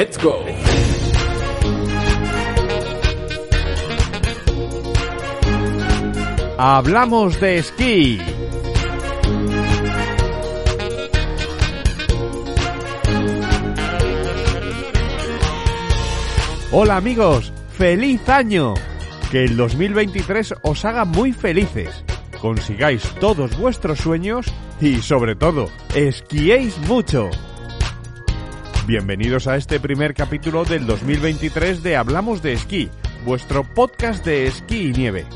Let's go. Hablamos de esquí. Hola amigos, feliz año. Que el 2023 os haga muy felices, consigáis todos vuestros sueños y sobre todo, esquiéis mucho. Bienvenidos a este primer capítulo del 2023 de Hablamos de Esquí, vuestro podcast de esquí y nieve.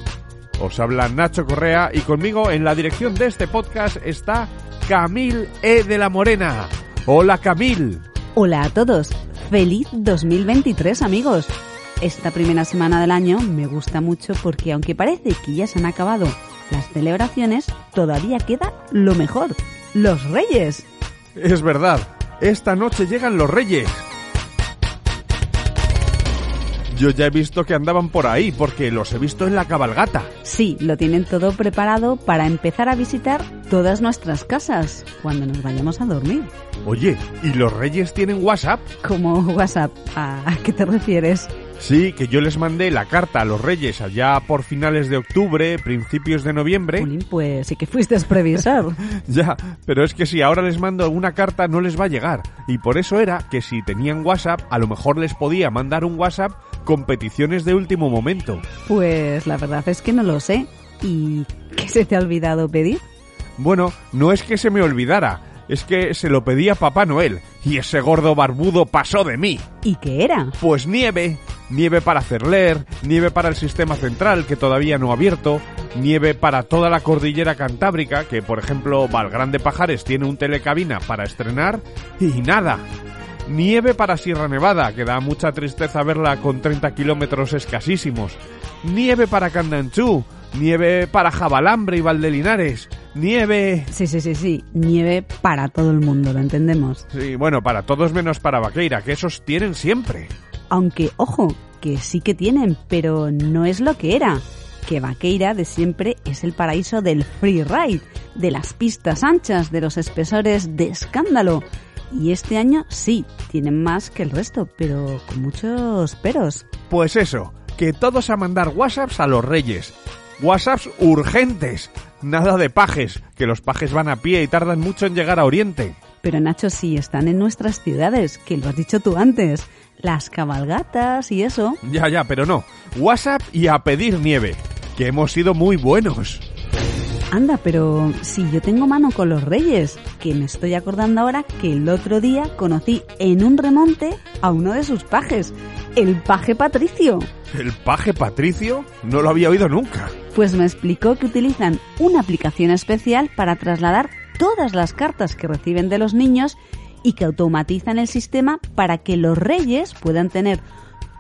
Os habla Nacho Correa y conmigo en la dirección de este podcast está Camil E de la Morena. Hola Camil. Hola a todos. Feliz 2023 amigos. Esta primera semana del año me gusta mucho porque aunque parece que ya se han acabado las celebraciones, todavía queda lo mejor, los reyes. Es verdad, esta noche llegan los reyes. Yo ya he visto que andaban por ahí porque los he visto en la cabalgata. Sí, lo tienen todo preparado para empezar a visitar todas nuestras casas cuando nos vayamos a dormir. Oye, ¿y los reyes tienen WhatsApp? Como WhatsApp, ¿a, a qué te refieres? Sí, que yo les mandé la carta a los reyes allá por finales de octubre, principios de noviembre. Pues sí que fuiste previsor. ya, pero es que si ahora les mando una carta no les va a llegar. Y por eso era que si tenían WhatsApp, a lo mejor les podía mandar un WhatsApp con peticiones de último momento. Pues la verdad es que no lo sé. ¿Y qué se te ha olvidado pedir? Bueno, no es que se me olvidara, es que se lo pedí a Papá Noel y ese gordo barbudo pasó de mí. ¿Y qué era? Pues nieve, nieve para hacer leer, nieve para el sistema central que todavía no ha abierto, nieve para toda la cordillera cantábrica, que por ejemplo Valgrande Pajares tiene un telecabina para estrenar, y nada. Nieve para Sierra Nevada, que da mucha tristeza verla con 30 kilómetros escasísimos. Nieve para Candanchú, nieve para Jabalambre y Valdelinares, nieve... Sí, sí, sí, sí, nieve para todo el mundo, lo entendemos. Sí, bueno, para todos menos para Vaqueira, que esos tienen siempre. Aunque, ojo, que sí que tienen, pero no es lo que era. Que Vaqueira de siempre es el paraíso del freeride, de las pistas anchas, de los espesores de escándalo. Y este año sí, tienen más que el resto, pero con muchos peros. Pues eso, que todos a mandar WhatsApps a los reyes. WhatsApps urgentes. Nada de pajes, que los pajes van a pie y tardan mucho en llegar a Oriente. Pero Nacho, sí están en nuestras ciudades, que lo has dicho tú antes. Las cabalgatas y eso. Ya, ya, pero no. WhatsApp y a pedir nieve, que hemos sido muy buenos. Anda, pero si yo tengo mano con los reyes, que me estoy acordando ahora que el otro día conocí en un remonte a uno de sus pajes, el paje Patricio. ¿El paje Patricio? No lo había oído nunca. Pues me explicó que utilizan una aplicación especial para trasladar todas las cartas que reciben de los niños y que automatizan el sistema para que los reyes puedan tener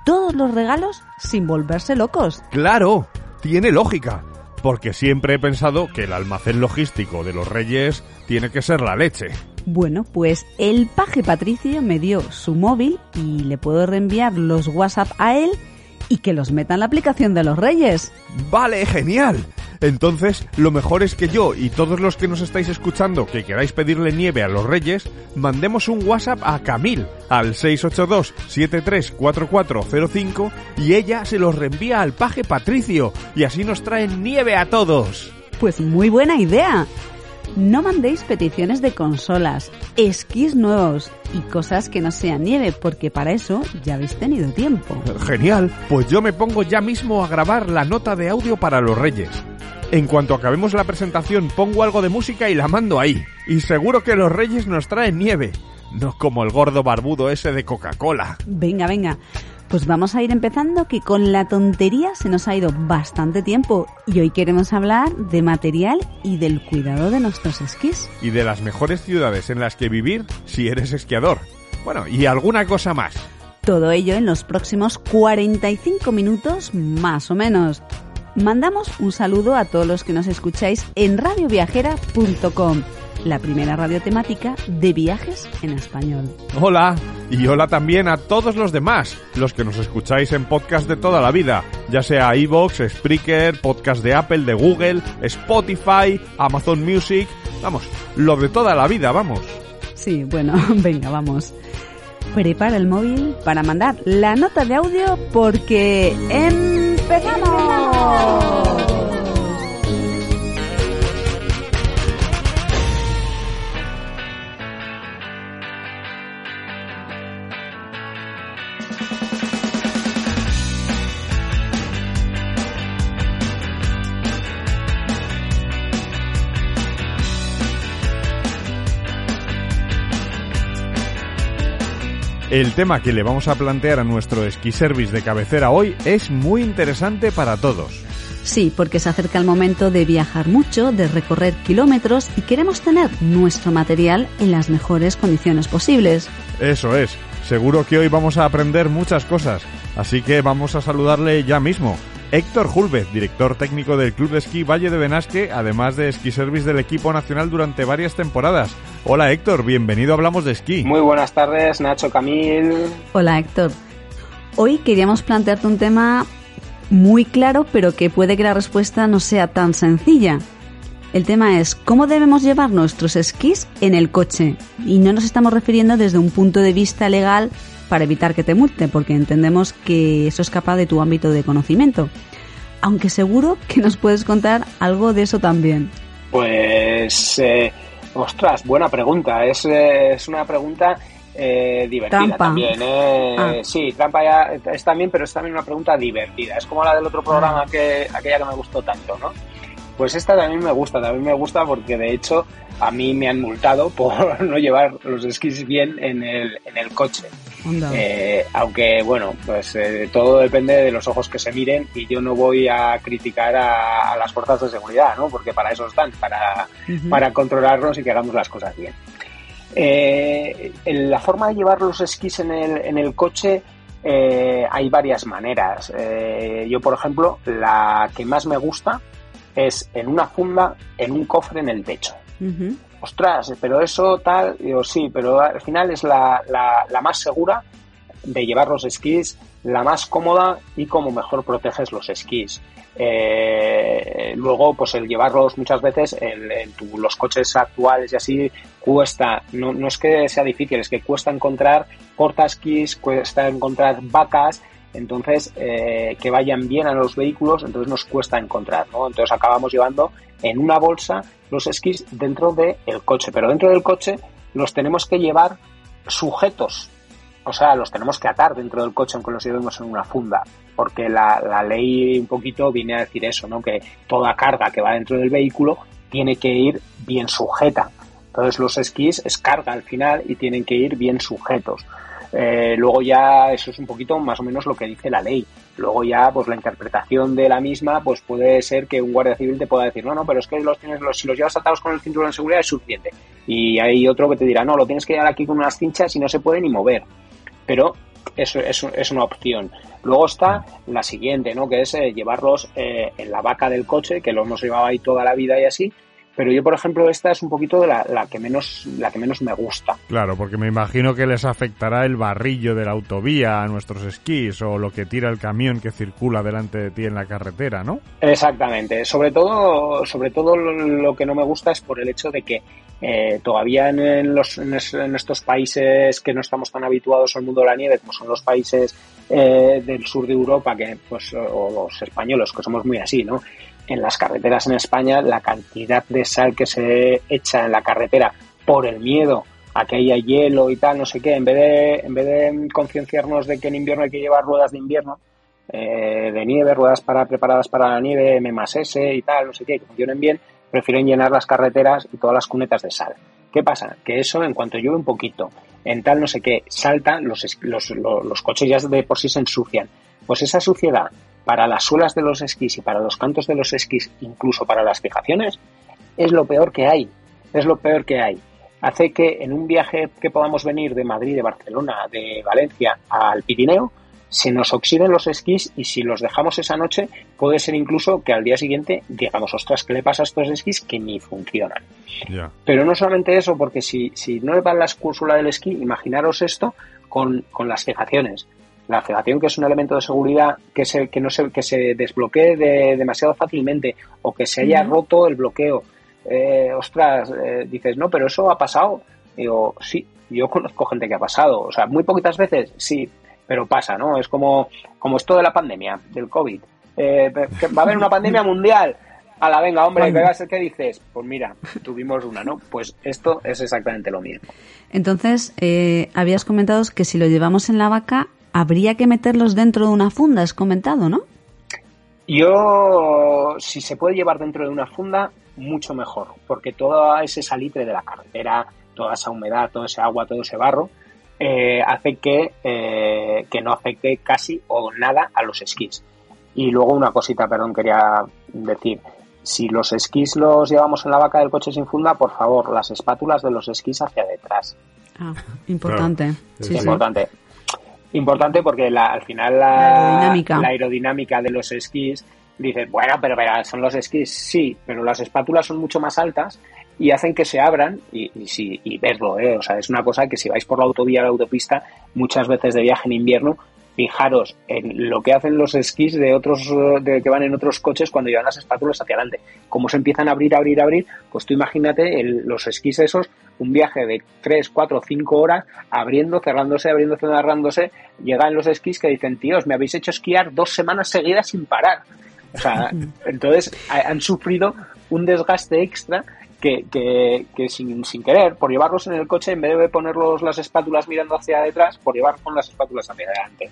todos los regalos sin volverse locos. Claro, tiene lógica porque siempre he pensado que el almacén logístico de los reyes tiene que ser la leche. Bueno, pues el paje Patricio me dio su móvil y le puedo reenviar los WhatsApp a él y que los meta en la aplicación de los reyes. Vale, genial. Entonces, lo mejor es que yo y todos los que nos estáis escuchando que queráis pedirle nieve a los reyes, mandemos un WhatsApp a Camil al 682-734405 y ella se los reenvía al paje Patricio y así nos traen nieve a todos. Pues muy buena idea. No mandéis peticiones de consolas, esquís nuevos y cosas que no sean nieve, porque para eso ya habéis tenido tiempo. Genial, pues yo me pongo ya mismo a grabar la nota de audio para los Reyes. En cuanto acabemos la presentación pongo algo de música y la mando ahí. Y seguro que los Reyes nos traen nieve. No como el gordo barbudo ese de Coca-Cola. Venga, venga. Pues vamos a ir empezando que con la tontería se nos ha ido bastante tiempo y hoy queremos hablar de material y del cuidado de nuestros esquís. Y de las mejores ciudades en las que vivir si eres esquiador. Bueno, y alguna cosa más. Todo ello en los próximos 45 minutos más o menos. Mandamos un saludo a todos los que nos escucháis en radioviajera.com la primera radio temática de viajes en español. Hola, y hola también a todos los demás, los que nos escucháis en podcast de toda la vida, ya sea iVoox, Spreaker, podcast de Apple, de Google, Spotify, Amazon Music, vamos, lo de toda la vida, vamos. Sí, bueno, venga, vamos. prepara el móvil para mandar la nota de audio porque empezamos. 哦。El tema que le vamos a plantear a nuestro esquí service de cabecera hoy es muy interesante para todos. Sí, porque se acerca el momento de viajar mucho, de recorrer kilómetros y queremos tener nuestro material en las mejores condiciones posibles. Eso es, seguro que hoy vamos a aprender muchas cosas, así que vamos a saludarle ya mismo. Héctor Julvez, director técnico del Club de Esquí Valle de Benasque, además de esquí service del equipo nacional durante varias temporadas. Hola Héctor, bienvenido a Hablamos de Esquí. Muy buenas tardes, Nacho Camil. Hola Héctor. Hoy queríamos plantearte un tema muy claro, pero que puede que la respuesta no sea tan sencilla. El tema es cómo debemos llevar nuestros esquís en el coche. Y no nos estamos refiriendo desde un punto de vista legal para evitar que te multe, porque entendemos que eso escapa de tu ámbito de conocimiento. Aunque seguro que nos puedes contar algo de eso también. Pues, eh, ostras, buena pregunta. Es, eh, es una pregunta eh, divertida también. Eh. Ah. Sí, trampa ya es también, pero es también una pregunta divertida. Es como la del otro programa, ah. que, aquella que me gustó tanto, ¿no? Pues esta también me gusta, también me gusta porque de hecho a mí me han multado por no llevar los esquís bien en el, en el coche. Eh, aunque bueno, pues eh, todo depende de los ojos que se miren y yo no voy a criticar a, las fuerzas de seguridad, ¿no? Porque para eso están, para, para controlarlos y que hagamos las cosas bien. Eh, la forma de llevar los esquís en el, en el coche hay varias maneras. yo, por ejemplo, la que más me gusta es en una funda, en un cofre en el techo. Ostras, pero eso tal, digo, sí, pero al final es la, la, más segura de llevar los esquís, la más cómoda y como mejor proteges los esquís. Eh, luego, pues el llevarlos muchas veces en, los coches actuales y así cuesta, no, no, es que sea difícil, es que cuesta encontrar portaesquís, cuesta encontrar vacas entonces eh, que vayan bien a los vehículos, entonces nos cuesta encontrar, ¿no? Entonces acabamos llevando en una bolsa los esquís dentro del coche, pero dentro del coche los tenemos que llevar sujetos, o sea, los tenemos que atar dentro del coche aunque los llevemos en una funda, porque la, la ley un poquito viene a decir eso, ¿no? Que toda carga que va dentro del vehículo tiene que ir bien sujeta. Entonces los esquís es carga al final y tienen que ir bien sujetos. Eh, luego ya eso es un poquito más o menos lo que dice la ley. Luego ya, pues la interpretación de la misma, pues puede ser que un guardia civil te pueda decir, no, no, pero es que los tienes, los, si los llevas atados con el cinturón de seguridad es suficiente. Y hay otro que te dirá, no, lo tienes que llevar aquí con unas cinchas y no se puede ni mover. Pero eso es, es una opción. Luego está la siguiente, ¿no? Que es eh, llevarlos eh, en la vaca del coche, que lo hemos llevado ahí toda la vida y así, pero yo por ejemplo esta es un poquito de la, la, que menos la que menos me gusta. Claro porque me imagino que les afectará el barrillo de la autovía a nuestros esquís o lo que tira el camión que circula delante de ti en la carretera no exactamente. Sobre todo sobre todo lo que no me gusta es por el hecho de que eh, todavía en, los, en, estos países que no estamos tan habituados al mundo de la nieve como son los países eh, del sur de Europa que pues o los españoles que somos muy así no en las carreteras en España la cantidad de sal que se echa en la carretera por el miedo a que haya hielo y tal, no sé qué, en vez de, en vez de concienciarnos de que en invierno hay que llevar ruedas de invierno, eh, de nieve, ruedas para, preparadas para la nieve, M más S y tal, no sé qué, que funcionen bien, prefieren llenar las carreteras y todas las cunetas de sal. ¿Qué pasa? Que eso, en cuanto llueve un poquito, en tal no sé qué, salta, los, los, los, los coches ya de por sí se ensucian. Pues esa suciedad para las suelas de los esquís y para los cantos de los esquís, incluso para las fijaciones, es lo peor que hay. Es lo peor que hay. Hace que en un viaje que podamos venir de Madrid, de Barcelona, de Valencia al Pirineo, se nos oxiden los esquís y si los dejamos esa noche, puede ser incluso que al día siguiente digamos, ostras, ¿qué le pasa a estos esquís que ni funcionan? Pero no solamente eso, porque si, si no le va la escúrsula del esquí, imaginaros esto con, con las fijaciones la fijación que es un elemento de seguridad que se, que no se, que se desbloquee de, demasiado fácilmente o que se haya roto el bloqueo. Eh, ostras, eh, dices, no, pero eso ha pasado. Digo, sí, Yo conozco gente que ha pasado, o sea, muy poquitas veces, sí, pero pasa, ¿no? Es como, como esto de la pandemia, del COVID. Eh, va a haber una pandemia mundial. A la venga, hombre, ¿qué, ser ¿qué dices? Pues mira, tuvimos una, ¿no? Pues esto es exactamente lo mismo. Entonces, eh, habías comentado que si lo llevamos en la vaca, habría que meterlos dentro de una funda, has comentado, ¿no? Yo, si se puede llevar dentro de una funda, mucho mejor, porque todo ese salitre de la carretera, toda esa humedad, todo ese agua, todo ese barro, eh, hace que, eh, que no afecte casi o nada a los esquís. Y luego una cosita, perdón, quería decir. Si los esquís los llevamos en la vaca del coche sin funda, por favor, las espátulas de los esquís hacia detrás. Ah, importante. importante. Importante porque al final la, la, aerodinámica. de los esquís dice, bueno, pero, pero, son los esquís, sí, pero las espátulas son mucho más altas y hacen que se abran y, y, y verlo, ¿eh? o sea, es una cosa que si vais por la autovía o la autopista, muchas veces de viaje en invierno, fijaros en lo que hacen los esquís de otros de que van en otros coches cuando llevan las espátulas hacia adelante. Cómo se empiezan a abrir, abrir, abrir, pues tú imagínate los esquís esos, un viaje de 3, 4, 5 horas, abriendo, cerrándose, abriendo, cerrándose, llegan los esquís que dicen, tíos, me habéis hecho esquiar dos semanas seguidas sin parar. O sea, entonces han sufrido un desgaste extra que, que, que sin, sin, querer, por llevarlos en el coche, en vez de ponerlos las espátulas mirando hacia detrás, por llevar con las espátulas hacia adelante.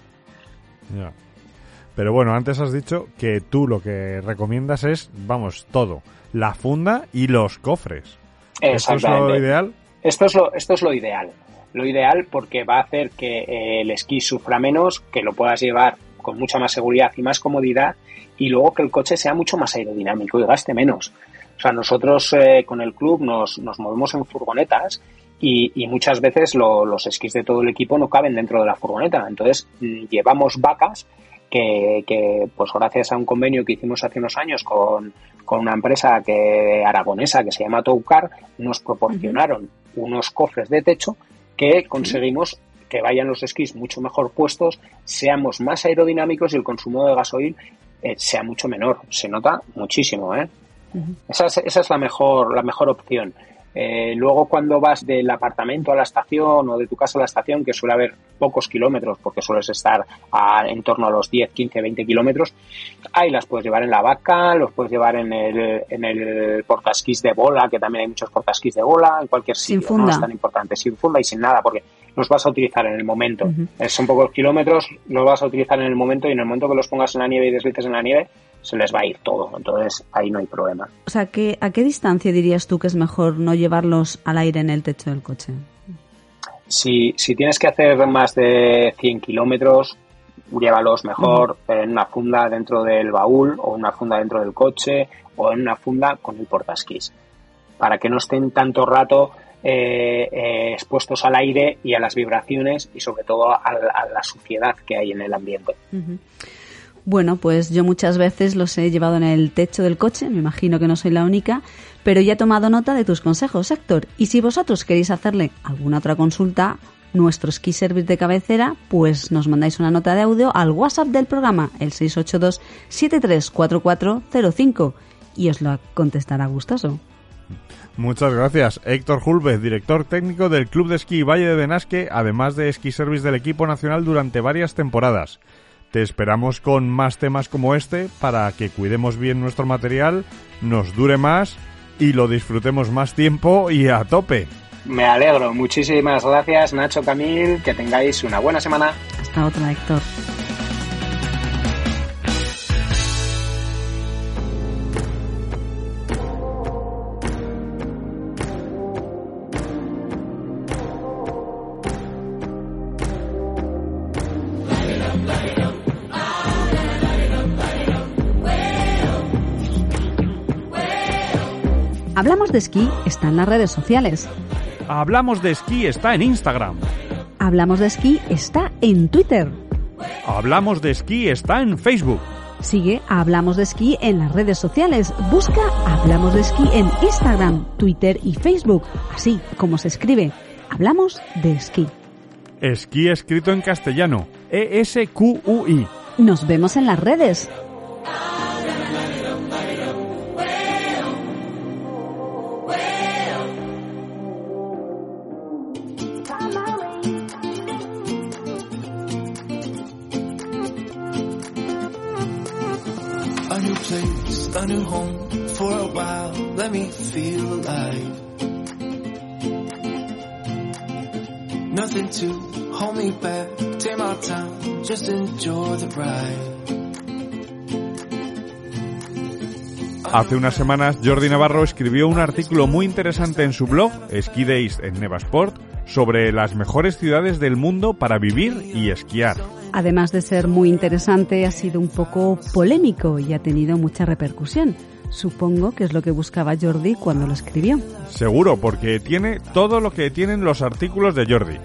Pero bueno, antes has dicho que tú lo que recomiendas es, vamos, todo. La funda y los cofres. ¿Esto es lo ideal? Esto es lo, esto es lo ideal. Lo ideal porque va a hacer que eh, el esquí sufra menos, que lo puedas llevar con mucha más seguridad y más comodidad y luego que el coche sea mucho más aerodinámico y gaste menos. O sea, nosotros eh, con el club nos, nos movemos en furgonetas y, y muchas veces los esquís de todo el equipo no caben dentro de la furgoneta. Entonces mm, llevamos vacas que, que, pues gracias a un convenio que hicimos hace unos años con, con una empresa que aragonesa que se llama Toucar, nos proporcionaron unos cofres de techo que conseguimos que vayan los esquís mucho mejor puestos, seamos más aerodinámicos y el consumo de gasoil eh, sea mucho menor. Se nota muchísimo, ¿eh? esa, es, esa es la mejor, la mejor opción. Eh, luego cuando vas del apartamento a la estación o de tu casa a la estación, que suele haber pocos kilómetros, porque sueles estar a, en torno a los 10, 15, 20 kilómetros, ahí las puedes llevar en la vaca, los puedes llevar en el, en el portasquís de bola, que también hay muchos portasquís de bola, en cualquier sitio, no es tan importante, sin funda y sin nada, porque los vas a utilizar en el momento. Son pocos kilómetros, los vas a utilizar en el momento y en el momento que los pongas en la nieve y deslices en la nieve, se les va a ir todo. Entonces ahí no hay problema. O sea, ¿qué, ¿a qué distancia dirías tú que es mejor no llevarlos al aire en el techo del coche? Si, si tienes que hacer más de 100 kilómetros, llévalos mejor en una funda dentro del baúl o una funda dentro del coche o en una funda con el portasquís para que no estén tanto rato eh, eh, expuestos al aire y a las vibraciones y sobre todo a, la suciedad que hay en el ambiente. Bueno, pues yo muchas veces los he llevado en el techo del coche, me imagino que no soy la única, pero ya he tomado nota de tus consejos, Héctor. Y si vosotros queréis hacerle alguna otra consulta, nuestro ski service de cabecera, pues nos mandáis una nota de audio al WhatsApp del programa, el 682 734405, y os lo contestará gustoso. Muchas gracias. Héctor Julvez, director técnico del Club de Esquí Valle de Benasque, además de Ski Service del equipo nacional durante varias temporadas. Te esperamos con más temas como este para que cuidemos bien nuestro material, nos dure más y lo disfrutemos más tiempo y a tope. Me alegro. Muchísimas gracias, Nacho Camil. Que tengáis una buena semana. Hasta otra, Héctor. Hablamos de esquí está en las redes sociales. Hablamos de esquí está en Instagram. Hablamos de esquí está en Twitter. Hablamos de esquí está en Facebook. Sigue Hablamos de esquí en las redes sociales. Busca Hablamos de esquí en Instagram, Twitter y Facebook, así como se escribe. Hablamos de esquí. Esquí escrito en castellano. E-S-Q-U-I. Nos vemos en las redes. Feel alive. Nothing to hold me back. Take my time, just enjoy the ride. Hace unas semanas Jordi Navarro escribió un artículo muy interesante en su blog, Ski Days en Nevasport, sobre las mejores ciudades del mundo para vivir y esquiar. Además de ser muy interesante, ha sido un poco polémico y ha tenido mucha repercusión. Supongo que es lo que buscaba Jordi cuando lo escribió. Seguro, porque tiene todo lo que tienen los artículos de Jordi.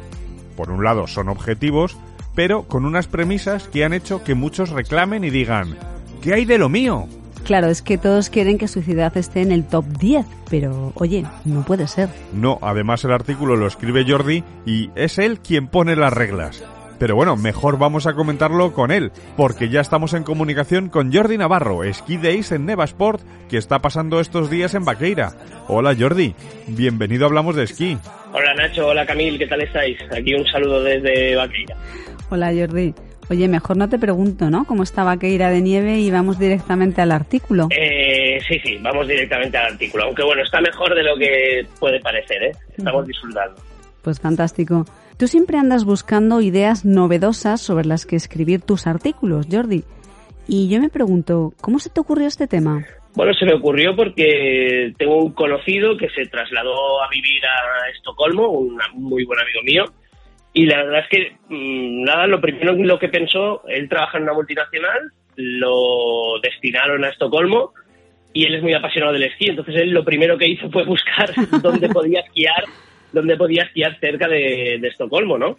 Por un lado, son objetivos, pero con unas premisas que han hecho que muchos reclamen y digan, ¿qué hay de lo mío? Claro, es que todos quieren que su ciudad esté en el top 10, pero oye, no puede ser. No, además el artículo lo escribe Jordi y es él quien pone las reglas. Pero bueno, mejor vamos a comentarlo con él, porque ya estamos en comunicación con Jordi Navarro, Ski Days en Nevasport, que está pasando estos días en Vaqueira. Hola Jordi, bienvenido a Hablamos de Esquí. Hola Nacho, hola Camil, ¿qué tal estáis? Aquí un saludo desde Vaqueira. Hola Jordi. Oye, mejor no te pregunto, ¿no? ¿Cómo está Vaqueira de nieve y vamos directamente al artículo? Eh, sí, sí, vamos directamente al artículo. Aunque bueno, está mejor de lo que puede parecer, ¿eh? Estamos disfrutando. Pues fantástico. Tú siempre andas buscando ideas novedosas sobre las que escribir tus artículos, Jordi. Y yo me pregunto, ¿cómo se te ocurrió este tema? Bueno, se me ocurrió porque tengo un conocido que se trasladó a vivir a Estocolmo, un muy buen amigo mío, y la verdad es que, mm, nada, lo primero lo que pensó, él trabaja en una multinacional, lo destinaron a Estocolmo y él es muy apasionado del esquí. Entonces él lo primero que hizo fue buscar dónde podía esquiar, dónde podía esquiar cerca de, Estocolmo, ¿no?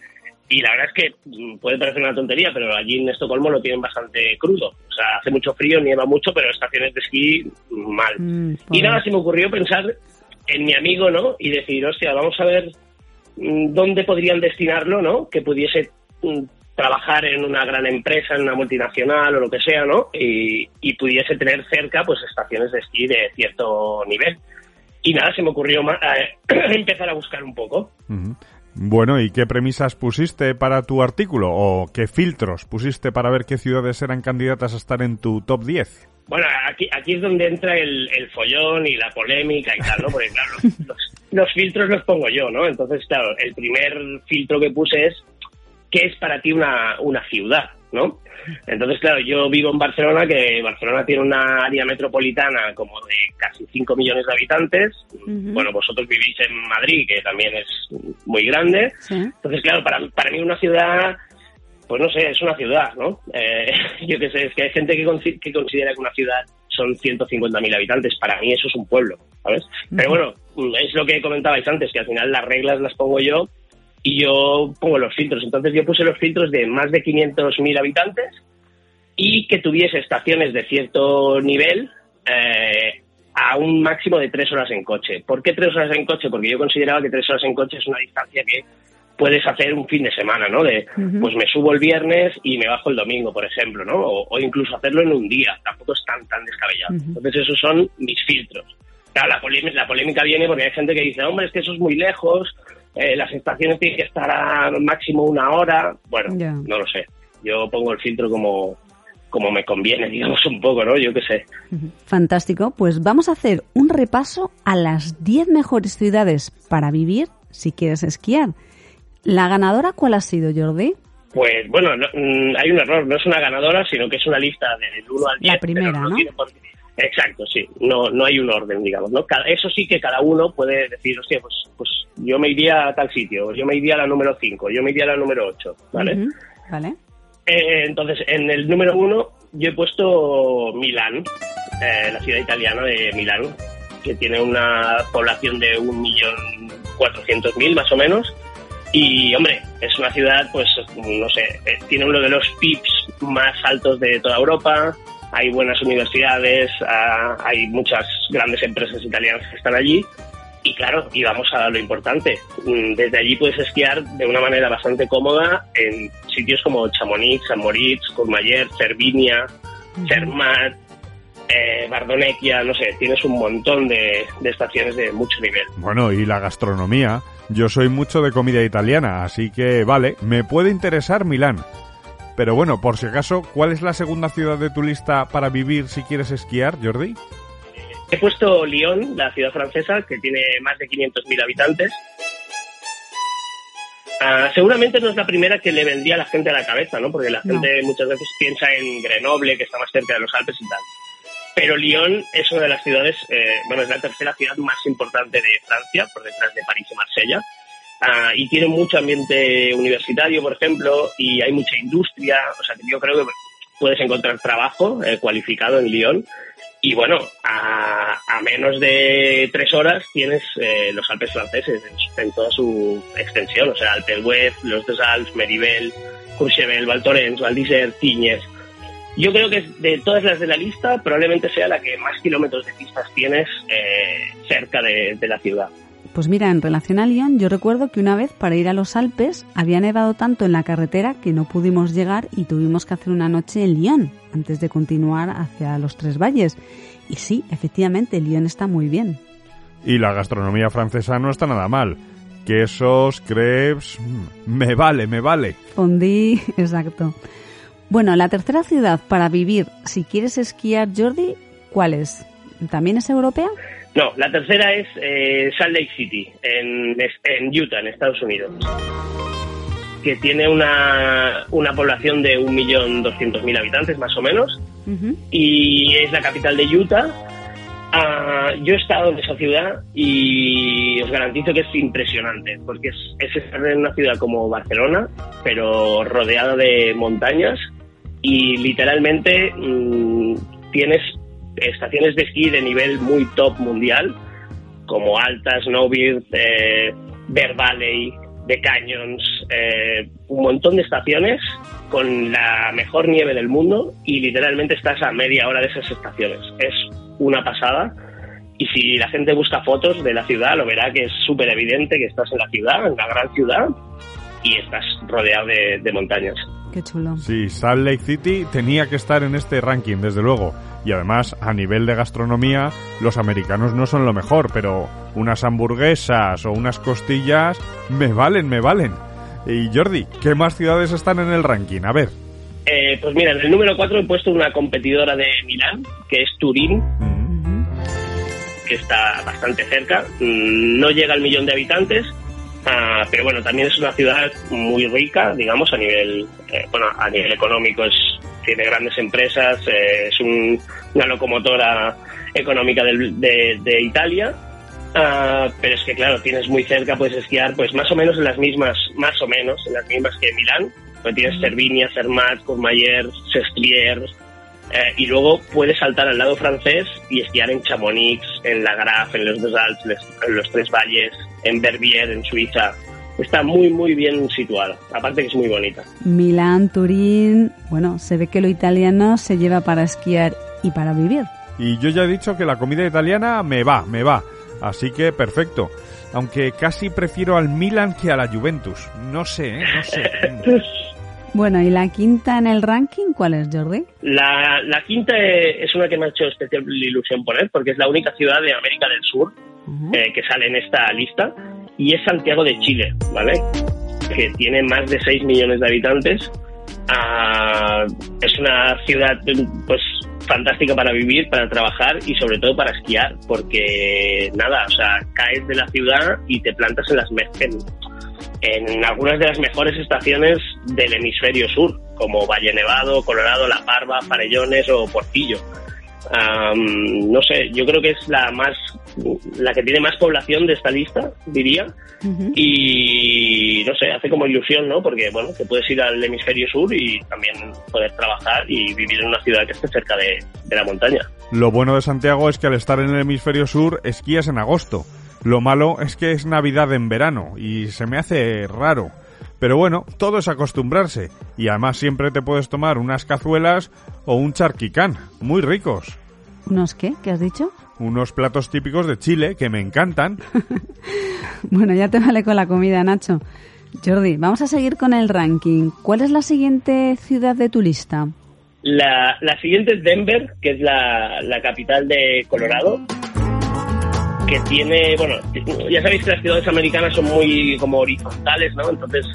Y la verdad es que mm, puede parecer una tontería, pero allí en Estocolmo lo tienen bastante crudo. O sea, hace mucho frío, nieva mucho, pero estaciones de esquí mal. Mm, y nada, se me ocurrió pensar en mi amigo, ¿no? Y decir, hostia, vamos a ver Mm, dónde podrían destinarlo, ¿no? Que pudiese mm, trabajar en una gran empresa, en una multinacional o lo que sea, ¿no? Y, pudiese tener cerca, pues, estaciones de esquí de cierto nivel. Y nada, se me ocurrió eh, empezar a buscar un poco. Bueno, ¿y qué premisas pusiste para tu artículo? ¿O qué filtros pusiste para ver qué ciudades eran candidatas a estar en tu top 10? Bueno, aquí, aquí es donde entra el, follón y la polémica y tal, ¿no? Porque, claro, los, los, filtros los pongo yo, ¿no? Entonces, claro, el primer filtro que puse es ¿qué es para ti una, una ciudad, ¿no? Entonces, claro, yo vivo en Barcelona, que Barcelona tiene una área metropolitana como de casi 5 millones de habitantes. Bueno, vosotros vivís en Madrid, que también es muy grande. Entonces, claro, para, para mí una ciudad pues no sé, es una ciudad, ¿no? Eh, yo qué sé, es que hay gente que, que considera que una ciudad son 150.000 habitantes. Para mí eso es un pueblo, ¿sabes? Pero bueno, es lo que comentabais antes, que al final las reglas las pongo yo y yo pongo los filtros. Entonces yo puse los filtros de más de 500.000 habitantes y que tuviese estaciones de cierto nivel eh, a un máximo de tres horas en coche. ¿Por qué tres horas en coche? Porque yo consideraba que tres horas en coche es una distancia que puedes hacer un fin de semana, ¿no? De, pues me subo el viernes y me bajo el domingo, por ejemplo, ¿no? O, incluso hacerlo en un día, tampoco es tan, tan descabellado. Entonces esos son mis filtros. Claro, la, polémica, la polémica viene porque hay gente que dice, hombre, es que eso es muy lejos, eh, las estaciones tienen que estar a máximo una hora. Bueno, no lo sé. Yo pongo el filtro como, como me conviene, digamos un poco, ¿no? Yo qué sé. Fantástico. Pues vamos a hacer un repaso a las 10 mejores ciudades para vivir si quieres esquiar. ¿La ganadora cuál ha sido, Jordi? Pues bueno, mm, hay un error, no es una ganadora, sino que es una lista del 1 al 10. La primera, ¿no? Exacto, sí, no, no hay un orden, digamos, ¿no? eso sí que cada uno puede decir, hostia, pues, pues yo me iría a tal sitio, yo me iría a la número 5, yo me iría a la número 8, ¿vale? Vale. Eh, entonces, en el número 1 yo he puesto Milán, eh, la ciudad italiana de Milán, que tiene una población de 1.400.000 más o menos, y hombre, es una ciudad, pues, no sé, eh, tiene uno de los PIBs más altos de toda Europa, hay buenas universidades, ah, hay muchas grandes empresas italianas que están allí. Y claro, y vamos a lo importante, mm, desde allí puedes esquiar de una manera bastante cómoda en sitios como Chamonix, San Moritz, Courmayeur, Cervinia, Zermatt, eh, Bardonecchia, no sé, tienes un montón de, de estaciones de mucho nivel. Bueno, y la gastronomía, yo soy mucho de comida italiana, así que vale, me puede interesar Milán. Pero bueno, por si acaso, ¿cuál es la segunda ciudad de tu lista para vivir si quieres esquiar, Jordi? He puesto Lyon, la ciudad francesa, que tiene más de 500.000 habitantes. Ah, seguramente no es la primera que le vendía a la gente a la cabeza, ¿no? Porque la gente muchas veces piensa en Grenoble, que está más cerca de los Alpes y tal. Pero Lyon es una de las ciudades, eh, bueno, es la tercera ciudad más importante de Francia, por detrás de París y Marsella. Ah, y tiene mucho ambiente universitario, por ejemplo, y hay mucha industria. O sea, que yo creo que puedes encontrar trabajo eh, cualificado en Lyon. Y bueno, a, menos de tres horas tienes eh, los Alpes franceses en, toda su extensión. O sea, Alpes Web, los dos Alpes, Meribel, Courchevel, Val Thorens, Val d'Isère, Tignes. Yo creo que de todas las de la lista probablemente sea la que más kilómetros de pistas tienes eh, cerca de, la ciudad. Pues mira, en relación a Lyon, yo recuerdo que una vez para ir a los Alpes había nevado tanto en la carretera que no pudimos llegar y tuvimos que hacer una noche en Lyon antes de continuar hacia los Tres Valles. Y sí, efectivamente, Lyon está muy bien. Y la gastronomía francesa no está nada mal. Quesos, crepes, mm, me vale, me vale. Fondí, exacto. Bueno, la tercera ciudad para vivir, si quieres esquiar, Jordi, ¿cuál es? ¿También es europea? No, la tercera es eh, Salt Lake City, en, Utah, en Estados Unidos, que tiene una, una población de 1.200.000 habitantes, más o menos, y es la capital de Utah. Ah, yo he estado en esa ciudad y os garantizo que es impresionante, porque es, es estar en una ciudad como Barcelona, pero rodeada de montañas y literalmente mm, tienes estaciones de esquí de nivel muy top mundial, como Alta, Snowbird, eh, Bear Valley, The Canyons, eh, un montón de estaciones con la mejor nieve del mundo y literalmente estás a media hora de esas estaciones. Es una pasada. Y si la gente busca fotos de la ciudad, lo verá que es súper evidente que estás en la ciudad, en la gran ciudad, y estás rodeado de montañas. Qué chulo. Sí, Salt Lake City tenía que estar en este ranking, desde luego. Y además, a nivel de gastronomía, los americanos no son lo mejor, pero unas hamburguesas o unas costillas me valen, me valen. Y Jordi, ¿qué más ciudades están en el ranking? A ver. Eh, pues mira, en el número 4 he puesto una competidora de Milán, que es Turín, que está bastante cerca. Mm, no llega al millón de habitantes, Ah, pero bueno, también es una ciudad muy rica, digamos, a nivel, eh, bueno, a nivel económico es, tiene grandes empresas, eh, es una locomotora económica de, Italia. Ah, pero es que claro, tienes muy cerca, puedes esquiar pues más o menos en las mismas, más o menos en las mismas que Milán. Pues tienes Cervinia, Zermatt, Courmayeur, Sestrier, eh, y luego puedes saltar al lado francés y esquiar en Chamonix, en La Graf, en los Dos Alpes, en los Tres Valles, en Verbier, en Suiza. Está muy, muy bien situada. Aparte que es muy bonita. Milán, Turín. Bueno, se ve que lo italiano se lleva para esquiar y para vivir. Y yo ya he dicho que la comida italiana me va, me va. Así que perfecto. Aunque casi prefiero al Milan que a la Juventus. No sé, ¿eh? no sé. Bueno, ¿y la quinta en el ranking cuál es, Jordi? La, la quinta es una que me ha hecho especial ilusión poner, porque es la única ciudad de América del Sur eh, que sale en esta lista, y es Santiago de Chile, ¿vale? Que tiene más de 6 millones de habitantes. Ah, es una ciudad, pues, fantástica para vivir, para trabajar y sobre todo para esquiar, porque nada, o sea, caes de la ciudad y te plantas en las en algunas de las mejores estaciones del hemisferio sur, como Valle Nevado, Colorado, La Parva, Farellones o Portillo. no sé, yo creo que es la más, la que tiene más población de esta lista, diría. Y no sé, hace como ilusión, ¿no? Porque, bueno, te puedes ir al hemisferio sur y también poder trabajar y vivir en una ciudad que esté cerca de, de la montaña. Lo bueno de Santiago es que al estar en el hemisferio sur esquías en agosto. Lo malo es que es Navidad en verano y se me hace raro. Pero bueno, todo es acostumbrarse. Y además siempre te puedes tomar unas cazuelas o un charquicán, muy ricos. ¿Unos qué? ¿Qué has dicho? Unos platos típicos de Chile que me encantan. bueno, ya te vale con la comida, Nacho. Jordi, vamos a seguir con el ranking. ¿Cuál es la siguiente ciudad de tu lista? La, siguiente es Denver, que es la, la capital de Colorado que tiene, bueno, ya sabéis que las ciudades americanas son muy como horizontales, ¿no? Entonces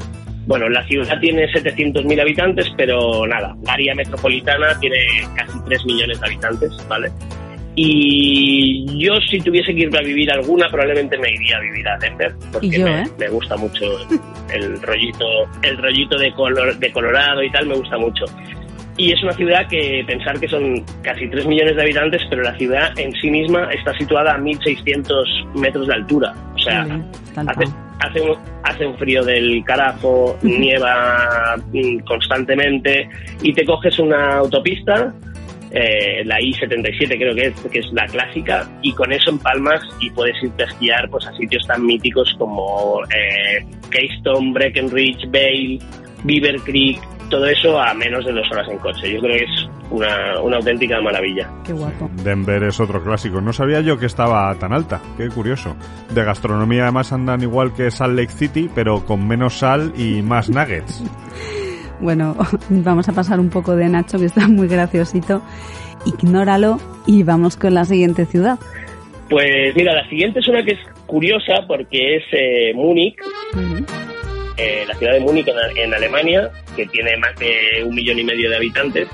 bueno, la ciudad tiene 700.000 habitantes, pero nada, la área metropolitana tiene casi 3 millones de habitantes, ¿vale? Y yo si tuviese que irme a vivir alguna, probablemente me iría a vivir a Denver, porque me, ¿eh? me, gusta mucho el rollito, el rollito de, color, de Colorado y tal, me gusta mucho. Y es una ciudad que pensar que son casi 3 millones de habitantes, pero la ciudad en sí misma está situada a 1.600 metros de altura. O sea, hace, hace, un, hace un frío del carajo, nieva mm, constantemente y te coges una autopista eh, la I-77 creo que es, que es la clásica, y con eso en Palmas y puedes irte a esquiar pues, a sitios tan míticos como eh, Keystone, Breckenridge, Vale, Beaver Creek, todo eso a menos de dos horas en coche. Yo creo que es una, una auténtica maravilla. Qué guapo. Denver es otro clásico. No sabía yo que estaba tan alta. Qué curioso. De gastronomía además andan igual que Salt Lake City, pero con menos sal y más nuggets. Bueno, vamos a pasar un poco de Nacho, que está muy graciosito. Ignóralo y vamos con la siguiente ciudad. Pues mira, la siguiente es una que es curiosa porque es eh, Múnich, eh, la ciudad de Múnich en, Alemania, que tiene más de un millón y medio de habitantes.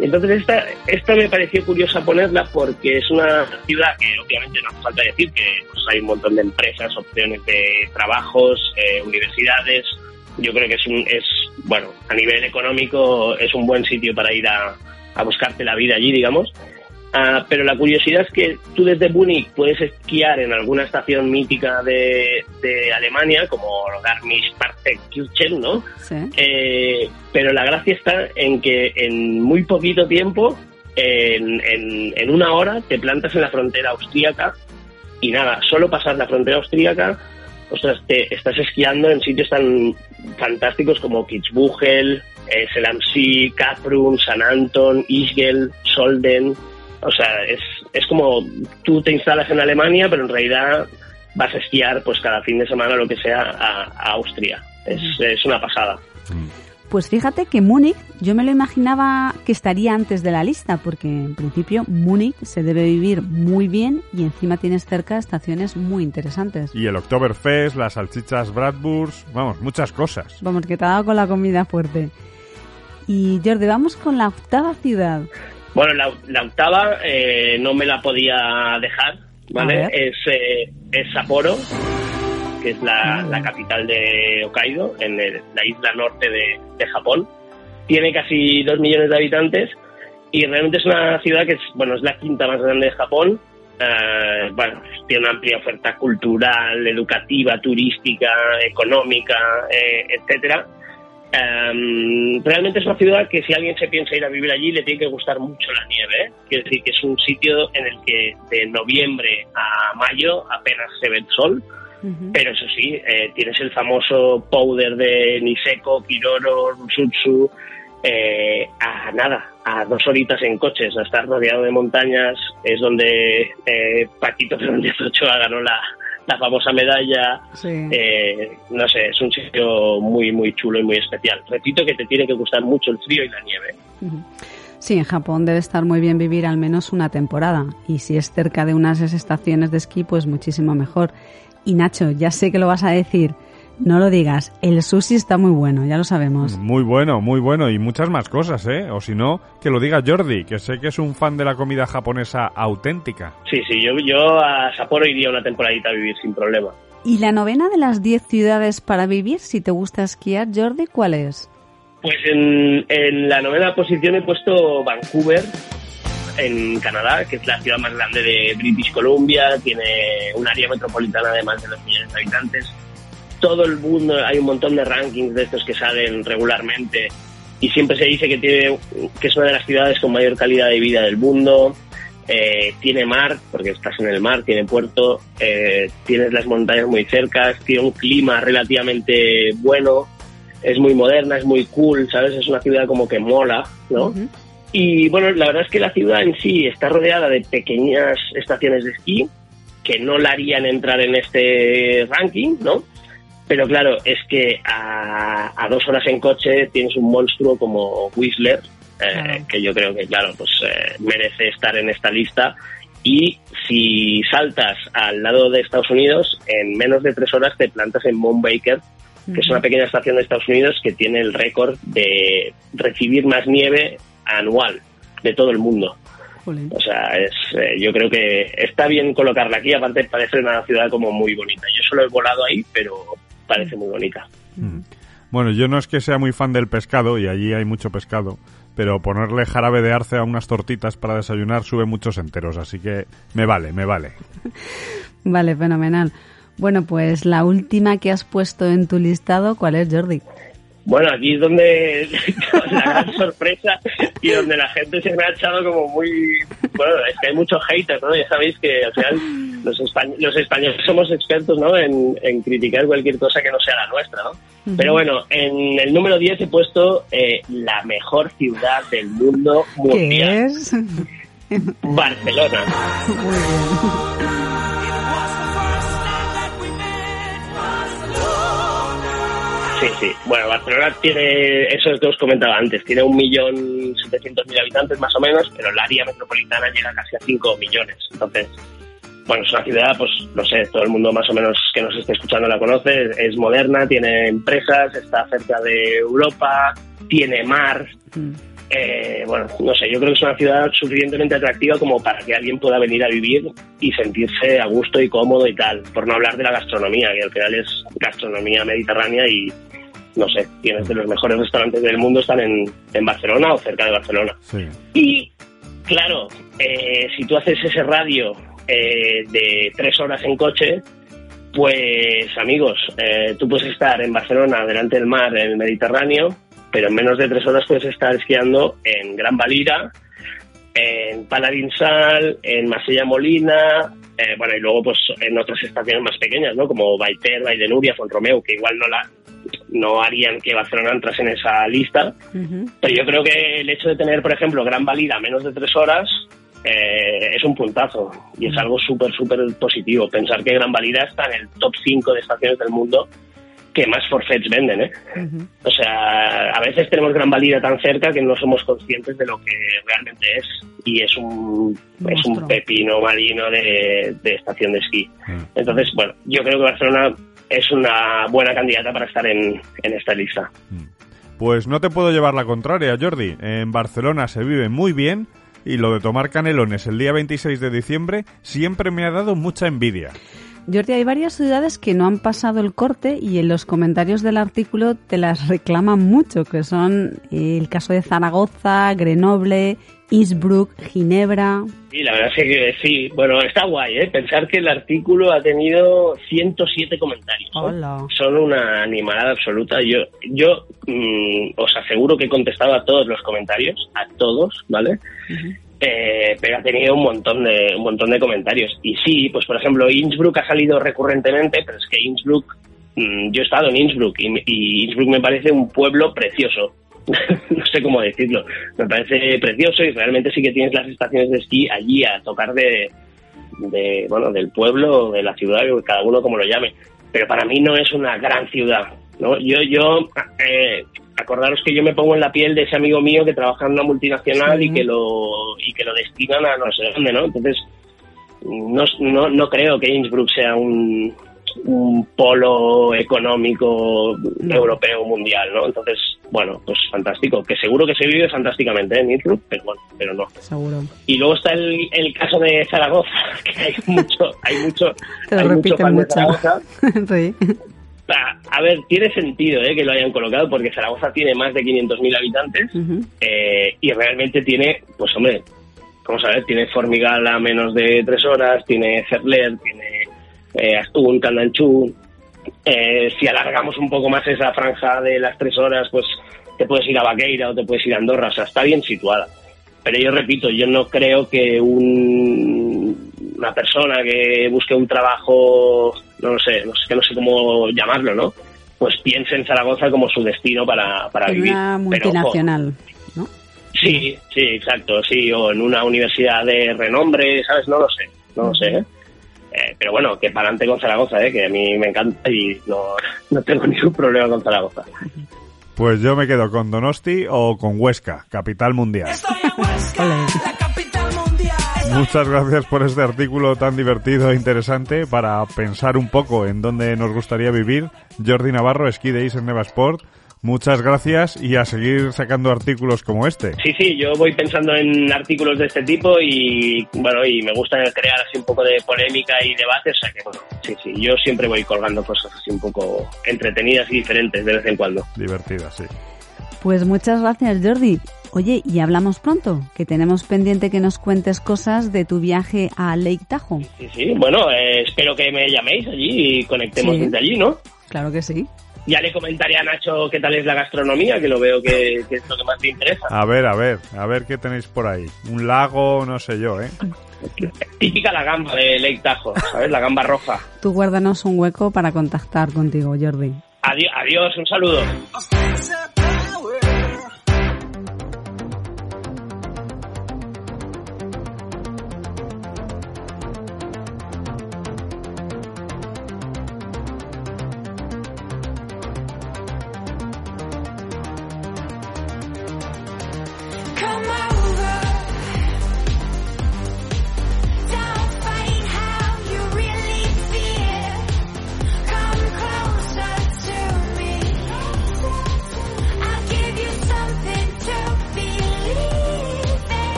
Entonces esta, esta me pareció curiosa ponerla porque es una ciudad que obviamente no hace falta decir que pues, hay un montón de empresas, opciones de trabajos, eh, universidades, yo creo que es, un, es, bueno, a nivel económico es un buen sitio para ir a, a buscarte la vida allí, digamos. Ah, pero la curiosidad es que tú desde Múnich puedes esquiar en alguna estación mítica de, de Alemania, como Garmisch-Partenkirchen, ¿no? Sí. Eh, pero la gracia está en que en muy poquito tiempo, en, en, en una hora, te plantas en la frontera austríaca y nada, solo pasar la frontera austríaca ostras, te estás esquiando en sitios tan fantásticos como Kitzbühel, eh, Selamsi, Kaprun, San Anton, Ischgl, Solden. O sea, es, es como tú te instalas en Alemania, pero en realidad vas a esquiar pues cada fin de semana lo que sea a, Austria. Es, es una pasada. Pues fíjate que Múnich, yo me lo imaginaba que estaría antes de la lista, porque en principio Múnich se debe vivir muy bien y encima tienes cerca estaciones muy interesantes. Y el Oktoberfest, las salchichas Bratwurst, vamos, muchas cosas. Vamos, que te ha dado con la comida fuerte. Y Jordi, vamos con la octava ciudad. Bueno, la, octava eh, no me la podía dejar, ¿vale? Es, eh, es Sapporo que es la, la capital de Hokkaido, en la isla norte de, de, Japón. Tiene casi dos millones de habitantes y realmente es una ciudad que es, bueno, es la quinta más grande de Japón. Bueno, tiene una amplia oferta cultural, educativa, turística, económica, eh, etcétera. Um, realmente es una ciudad que si alguien se piensa ir a vivir allí le tiene que gustar mucho la nieve. ¿eh? Quiere decir que es un sitio en el que de noviembre a mayo apenas se ve el sol pero eso sí, eh, tienes el famoso powder de Niseko, Kiroro, Rusutsu, eh, a nada, a dos horitas en coches, a estar rodeado de montañas, es donde eh, Paquito Fernández Ochoa ganó la, la famosa medalla. Eh, no sé, es un sitio muy, muy chulo y muy especial. Repito que te tiene que gustar mucho el frío y la nieve. Sí, en Japón debe estar muy bien vivir al menos una temporada y si es cerca de unas estaciones de esquí, pues muchísimo mejor. Y Nacho, ya sé que lo vas a decir, no lo digas, el sushi está muy bueno, ya lo sabemos. Muy bueno, muy bueno y muchas más cosas, ¿eh? O si no, que lo diga Jordi, que sé que es un fan de la comida japonesa auténtica. Sí, sí, yo, yo a Sapporo iría una temporadita a vivir sin problema. ¿Y la novena de las 10 ciudades para vivir, si te gusta esquiar, Jordi, cuál es? Pues en, en la novena posición he puesto Vancouver, en Canadá, que es la ciudad más grande de British Columbia, tiene un área metropolitana de más de 2 millones de habitantes. Todo el mundo, hay un montón de rankings de estos que salen regularmente y siempre se dice que, tiene, que es una de las ciudades con mayor calidad de vida del mundo. Eh, tiene mar, porque estás en el mar, tiene puerto, eh, tienes las montañas muy cerca, tiene un clima relativamente bueno, es muy moderna, es muy cool, ¿sabes? Es una ciudad como que mola, ¿no? Y bueno, la verdad es que la ciudad en sí está rodeada de pequeñas estaciones de esquí que no la harían entrar en este ranking, ¿no? Pero claro, es que a, dos horas en coche tienes un monstruo como Whistler, eh, que yo creo que, claro, pues eh, merece estar en esta lista. Y si saltas al lado de Estados Unidos, en menos de tres horas te plantas en Mount Baker, que es una pequeña estación de Estados Unidos que tiene el récord de recibir más nieve anual de todo el mundo. O sea, es, eh, yo creo que está bien colocarla aquí, aparte parece una ciudad como muy bonita. Yo solo he volado ahí, pero parece muy bonita. Mm. Bueno, yo no es que sea muy fan del pescado, y allí hay mucho pescado, pero ponerle jarabe de arce a unas tortitas para desayunar sube muchos enteros, así que me vale, me vale. vale, fenomenal. Bueno, pues la última que has puesto en tu listado, ¿cuál es, Jordi? Bueno, aquí es donde la gran sorpresa y donde la gente se me ha echado como muy... Bueno, es que hay muchos haters, ¿no? Ya sabéis que al final los, los españoles somos expertos, ¿no? En, criticar cualquier cosa que no sea la nuestra, ¿no? Pero bueno, en el número 10 he puesto eh, la mejor ciudad del mundo mundial. ¿Qué es? Barcelona. Muy bien. Sí, sí. Bueno, Barcelona tiene, eso que os comentaba antes, tiene un millón setecientos mil habitantes más o menos, pero el área metropolitana llega casi a cinco millones. Entonces, bueno, es una ciudad, pues no sé, todo el mundo más o menos que nos esté escuchando la conoce, es moderna, tiene empresas, está cerca de Europa, tiene mar. Mm. Eh, bueno, no sé, yo creo que es una ciudad suficientemente atractiva como para que alguien pueda venir a vivir y sentirse a gusto y cómodo y tal, por no hablar de la gastronomía, que al final es gastronomía mediterránea y no sé, tienes de los mejores restaurantes del mundo están en, en Barcelona o cerca de Barcelona. Y claro, eh, si tú haces ese radio eh, de tres horas en coche, pues amigos, tú puedes estar en Barcelona, delante del mar, en el Mediterráneo, pero en menos de tres horas puedes estar esquiando en Gran Valira, en Paladinsal, en Masella Molina, eh, bueno, y luego pues en otras estaciones más pequeñas, ¿no? Como Baiter, Nuria, Fontromeu, que igual no la no harían que Barcelona entrase en esa lista. Pero yo creo que el hecho de tener, por ejemplo, Gran Valira a menos de tres horas eh, es un puntazo y es algo súper, súper positivo. Pensar que Gran Valira está en el top 5 de estaciones del mundo que más forfets venden, ¿eh? O sea, a veces tenemos Gran Valida tan cerca que no somos conscientes de lo que realmente es. Y es un, es un pepino marino de, estación de esquí. Mm. Entonces, bueno, yo creo que Barcelona es una buena candidata para estar en, en esta lista. Mm. Pues no te puedo llevar la contraria, Jordi. En Barcelona se vive muy bien y lo de tomar canelones el día 26 de diciembre siempre me ha dado mucha envidia. Jordi, hay varias ciudades que no han pasado el corte y en los comentarios del artículo te las reclaman mucho, que son el caso de Zaragoza, Grenoble, Innsbruck, Ginebra. Sí, la verdad es que sí. Bueno, está guay, ¿eh? Pensar que el artículo ha tenido 107 comentarios. Hola. Son una animalada absoluta. Yo, yo mm, os aseguro que he contestado a todos los comentarios, a todos, ¿vale? Eh, pero ha tenido un montón de un montón de comentarios. Y sí, pues por ejemplo, Innsbruck ha salido recurrentemente, pero es que Innsbruck, mm, yo he estado en Innsbruck y, Innsbruck me parece un pueblo precioso. no sé cómo decirlo. Me parece precioso y realmente sí que tienes las estaciones de esquí allí a tocar de, de bueno, del pueblo, de la ciudad, cada uno como lo llame. Pero para mí no es una gran ciudad. ¿no? Yo, yo eh, acordaros que yo me pongo en la piel de ese amigo mío que trabaja en una multinacional y que lo y que lo destinan a no sé dónde, ¿no? Entonces no, no, no creo que Innsbruck sea un, un polo económico europeo mundial, ¿no? Entonces, bueno, pues fantástico, que seguro que se vive fantásticamente ¿eh? en Innsbruck, pero bueno, pero no. Seguro. Y luego está el, el caso de Zaragoza, que hay mucho, hay mucho, hay mucho fan de Zaragoza. sí a ver, tiene sentido ¿eh? que lo hayan colocado porque Zaragoza tiene más de 500.000 habitantes eh, y realmente tiene, pues hombre, vamos a ver, tiene Formigal a menos de tres horas, tiene Cerler, tiene eh, Astún, Candanchú. Eh, si alargamos un poco más esa franja de las tres horas, pues te puedes ir a Vaqueira o te puedes ir a Andorra, o sea, está bien situada. Pero yo repito, yo no creo que un, una persona que busque un trabajo no lo sé, no sé, no sé cómo llamarlo, ¿no? Pues piense en Zaragoza como su destino para, para vivir. Una multinacional, ¿no? Sí, sí, exacto, sí, o en una universidad de renombre, ¿sabes? No lo sé, no lo sé, ¿eh? Eh, pero bueno, que para adelante con Zaragoza, ¿eh? que a mí me encanta y no, no tengo ningún problema con Zaragoza. Pues yo me quedo con Donosti o con Huesca, capital mundial. Estoy en Huesca, la capital mundial. Muchas gracias por este artículo tan divertido e interesante para pensar un poco en dónde nos gustaría vivir. Jordi Navarro, Ski Days en Neva Sport. Muchas gracias y a seguir sacando artículos como este. Sí, sí, yo voy pensando en artículos de este tipo y bueno, y me gusta crear así un poco de polémica y debate, o sea que bueno, sí, sí, yo siempre voy colgando cosas así un poco entretenidas y diferentes de vez en cuando. Divertidas, sí. Pues muchas gracias, Jordi. Oye, y hablamos pronto, que tenemos pendiente que nos cuentes cosas de tu viaje a Lake Tahoe. Sí, sí, bueno, eh, espero que me llaméis allí y conectemos desde allí, ¿no? Claro que sí. Ya le comentaré a Nacho qué tal es la gastronomía, que lo veo que, es lo que más te interesa. A ver, a ver, a ver qué tenéis por ahí. Un lago, no sé yo, ¿eh? Típica la gamba de Lake Tahoe, ¿sabes? La gamba roja. Tú guárdanos un hueco para contactar contigo, Jordi. Adiós, adiós un saludo.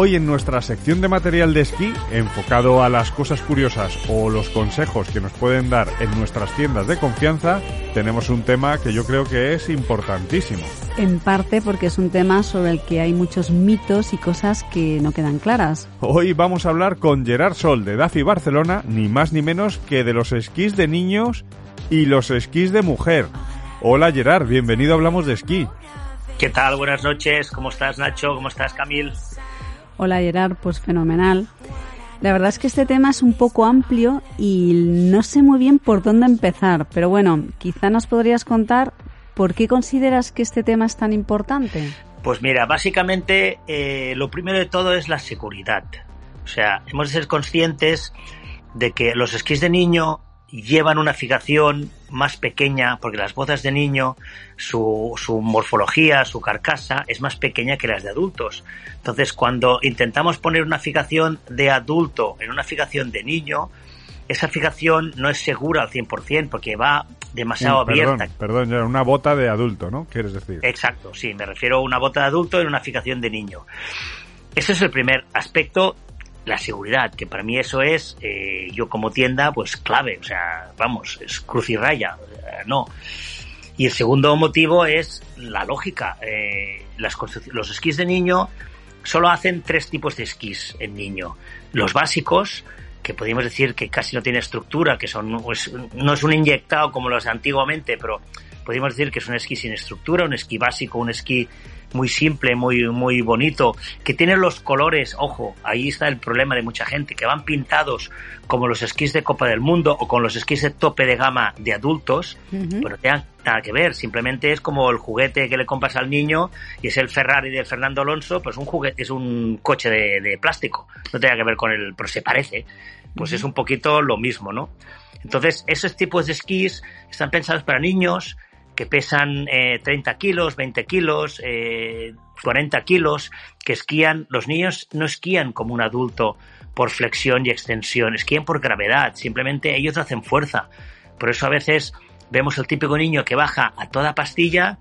Hoy en nuestra sección de material de esquí, enfocado a las cosas curiosas o los consejos que nos pueden dar en nuestras tiendas de confianza, tenemos un tema que yo creo que es importantísimo. En parte porque es un tema sobre el que hay muchos mitos y cosas que no quedan claras. Hoy vamos a hablar con Gerard Sol de DAFI Barcelona, ni más ni menos que de los esquís de niños y los esquís de mujer. Hola Gerard, bienvenido a Hablamos de Esquí. ¿Qué tal? Buenas noches. ¿Cómo estás Nacho? ¿Cómo estás Camil? Hola Gerard, pues fenomenal. La verdad es que este tema es un poco amplio y no sé muy bien por dónde empezar, pero bueno, quizá nos podrías contar por qué consideras que este tema es tan importante. Pues mira, básicamente eh, lo primero de todo es la seguridad. O sea, hemos de ser conscientes de que los esquís de niño llevan una fijación más pequeña, porque las botas de niño, su, su, morfología, su carcasa es más pequeña que las de adultos. Entonces, cuando intentamos poner una fijación de adulto en una fijación de niño, esa fijación no es segura al 100% porque va demasiado abierta. Perdón, una bota de adulto, ¿no? ¿Quieres decir? Exacto, sí, me refiero a una bota de adulto en una fijación de niño. Ese es el primer aspecto la seguridad, que para mí eso es, eh, yo como tienda, pues clave, o sea, vamos, es cruz y raya, no. Y el segundo motivo es la lógica. Eh, las los esquís de niño solo hacen tres tipos de esquís en niño. Los básicos, que podríamos decir que casi no tiene estructura, que son, pues, no es un inyectado como los de antiguamente, pero podríamos decir que es un esquí sin estructura, un esquí básico, un esquí muy simple, muy, muy bonito, que tiene los colores, ojo, ahí está el problema de mucha gente, que van pintados como los esquís de Copa del Mundo o con los esquís de tope de gama de adultos, pero no tienen nada que ver, simplemente es como el juguete que le compras al niño y es el Ferrari de Fernando Alonso, pues un juguete, es un coche de, plástico, no tiene que ver con el, pero se parece, pues es un poquito lo mismo, ¿no? Entonces, esos tipos de esquís están pensados para niños, que pesan 30 eh, kilos, 20 kilos, 40 eh, kilos, que esquían, los niños no esquían como un adulto por flexión y extensión, esquían por gravedad, simplemente ellos hacen fuerza. Por eso a veces vemos el típico niño que baja a toda pastilla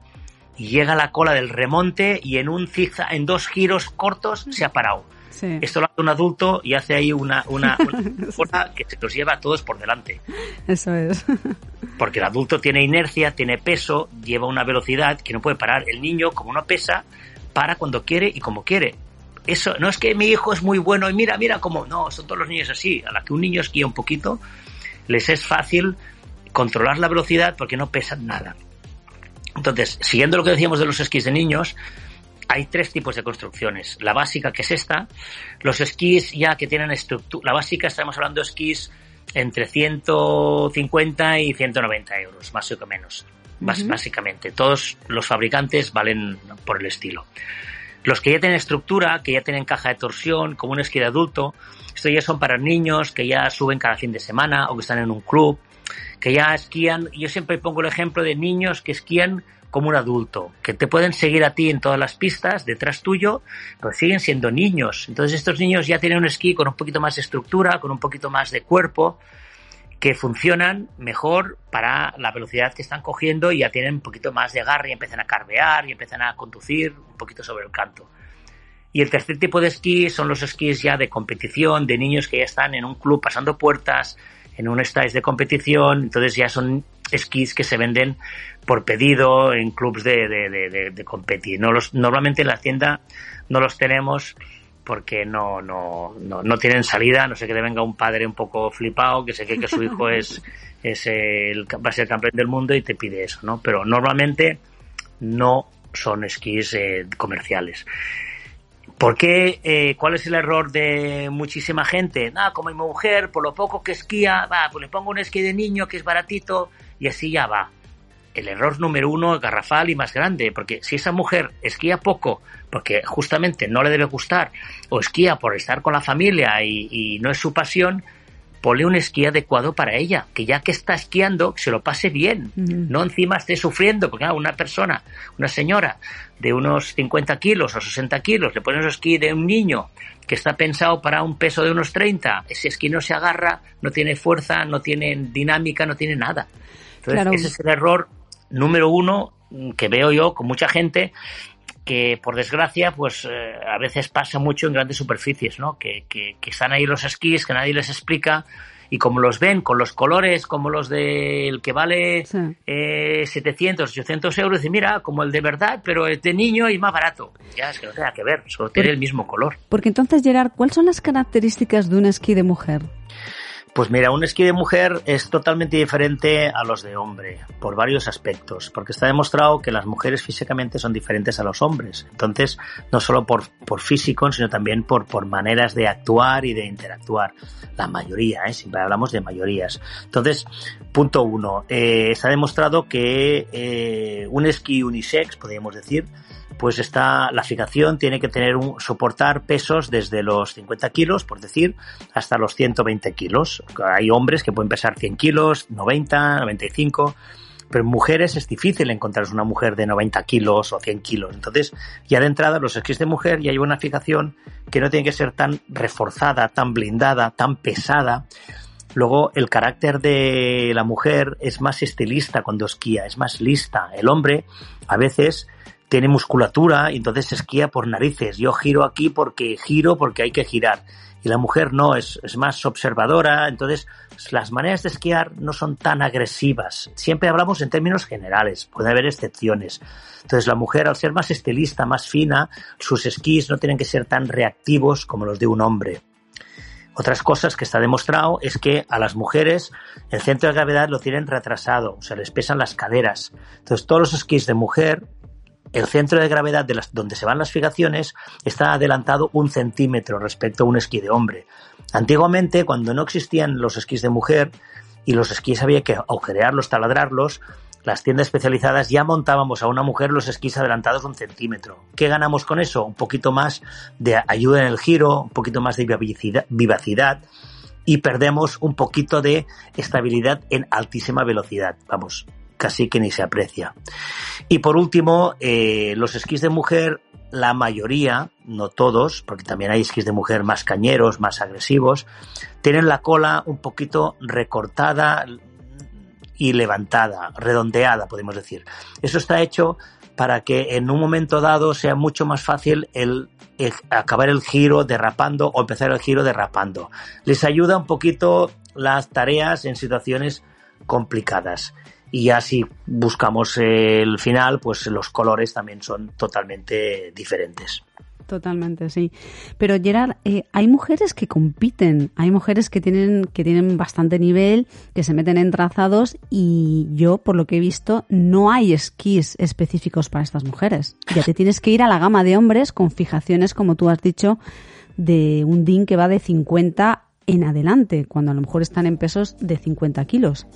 y llega a la cola del remonte y en un zigzag, en dos giros cortos se ha parado. Esto lo hace un adulto y hace ahí una, una, que se los lleva a todos por delante. Eso es. Porque el adulto tiene inercia, tiene peso, lleva una velocidad que no puede parar. El niño, como no pesa, para cuando quiere y como quiere. Eso no es que mi hijo es muy bueno y mira, mira cómo. No, son todos los niños así. A la que un niño esquía un poquito, les es fácil controlar la velocidad porque no pesan nada. Entonces, siguiendo lo que decíamos de los esquís de niños, hay tres tipos de construcciones. La básica, que es esta, los esquís ya que tienen estructura, la básica estamos hablando de esquís entre 150 y 190 euros, más o menos, básicamente. Todos los fabricantes valen por el estilo. Los que ya tienen estructura, que ya tienen caja de torsión, como un esquí de adulto, esto ya son para niños que ya suben cada fin de semana o que están en un club, que ya esquían. Yo siempre pongo el ejemplo de niños que esquían como un adulto, que te pueden seguir a ti en todas las pistas, detrás tuyo, pero siguen siendo niños. Entonces estos niños ya tienen un esquí con un poquito más de estructura, con un poquito más de cuerpo, que funcionan mejor para la velocidad que están cogiendo y ya tienen un poquito más de agarre y empiezan a carvear y empiezan a conducir un poquito sobre el canto. Y el tercer tipo de esquí son los esquís ya de competición, de niños que ya están en un club pasando puertas, en un stage de competición, entonces ya son esquís que se venden por pedido en clubs de, de, de, competir. No los, normalmente en la tienda no los tenemos porque no, no, no, no, tienen salida, no sé que le venga un padre un poco flipado que sé que, que su hijo es, es el, va a ser campeón del mundo y te pide eso, ¿no? Pero normalmente no son esquís eh, comerciales. ¿Por qué? Eh, ¿Cuál es el error de muchísima gente? Nada, como mi mujer, por lo poco que esquía, va, pues le pongo un esquí de niño que es baratito y así ya va. El error número uno, garrafal y más grande, porque si esa mujer esquía poco, porque justamente no le debe gustar, o esquía por estar con la familia y, y no es su pasión, ponle un esquí adecuado para ella, que ya que está esquiando, se lo pase bien, no encima esté sufriendo, porque una persona, una señora de unos 50 kilos o 60 kilos, le pones un esquí de un niño que está pensado para un peso de unos 30, ese esquí no se agarra, no tiene fuerza, no tiene dinámica, no tiene nada. Entonces, ese es el error número uno que veo yo con mucha gente que por desgracia pues eh, a veces pasa mucho en grandes superficies, ¿no? Que, que, están ahí los esquís, que nadie les explica y como los ven con los colores como los del que vale eh, 700, 800 euros, y mira, como el de verdad, pero es de niño y más barato. Ya es que no tenga que ver, solo tiene el mismo color. Porque entonces, Gerard, ¿cuáles son las características de un esquí de mujer? Pues mira, un esquí de mujer es totalmente diferente a los de hombre, por varios aspectos, porque está demostrado que las mujeres físicamente son diferentes a los hombres. Entonces, no solo por, por físico, sino también por, por maneras de actuar y de interactuar. La mayoría, ¿eh? siempre hablamos de mayorías. Entonces, punto uno, eh, está demostrado que eh, un esquí unisex, podríamos decir, pues está, la fijación tiene que tener un, soportar pesos desde los 50 kilos, por decir, hasta los 120 kilos. Hay hombres que pueden pesar 100 kilos, 90, 95, pero en mujeres es difícil encontrar una mujer de 90 kilos o 100 kilos. Entonces, ya de entrada, los esquís de mujer ya hay una fijación que no tiene que ser tan reforzada, tan blindada, tan pesada. Luego, el carácter de la mujer es más estilista cuando esquía, es más lista. El hombre, a veces, tiene musculatura y entonces esquía por narices. Yo giro aquí porque giro porque hay que girar. Y la mujer no, es, es más observadora, entonces las maneras de esquiar no son tan agresivas. Siempre hablamos en términos generales, puede haber excepciones. Entonces la mujer, al ser más estilista, más fina, sus esquís no tienen que ser tan reactivos como los de un hombre. Otras cosas que está demostrado es que a las mujeres el centro de gravedad lo tienen retrasado, o sea, les pesan las caderas. Entonces todos los esquís de mujer el centro de gravedad de las, donde se van las fijaciones está adelantado un centímetro respecto a un esquí de hombre. Antiguamente, cuando no existían los esquís de mujer y los esquís había que agujerearlos, taladrarlos, las tiendas especializadas ya montábamos a una mujer los esquís adelantados un centímetro. ¿Qué ganamos con eso? Un poquito más de ayuda en el giro, un poquito más de vivacidad, vivacidad y perdemos un poquito de estabilidad en altísima velocidad. Vamos, casi que ni se aprecia. Y por último, eh, los esquís de mujer, la mayoría, no todos, porque también hay esquís de mujer más cañeros, más agresivos, tienen la cola un poquito recortada y levantada, redondeada, podemos decir. Eso está hecho para que en un momento dado sea mucho más fácil el, el, acabar el giro derrapando o empezar el giro derrapando. Les ayuda un poquito las tareas en situaciones complicadas y ya si buscamos el final, pues los colores también son totalmente diferentes. Totalmente, sí. Pero Gerard, eh, hay mujeres que compiten, hay mujeres que tienen, que tienen bastante nivel, que se meten en trazados y yo, por lo que he visto, no hay esquís específicos para estas mujeres. Ya te tienes que ir a la gama de hombres con fijaciones, como tú has dicho, de un DIN que va de 50 en adelante, cuando a lo mejor están en pesos de 50 kilos.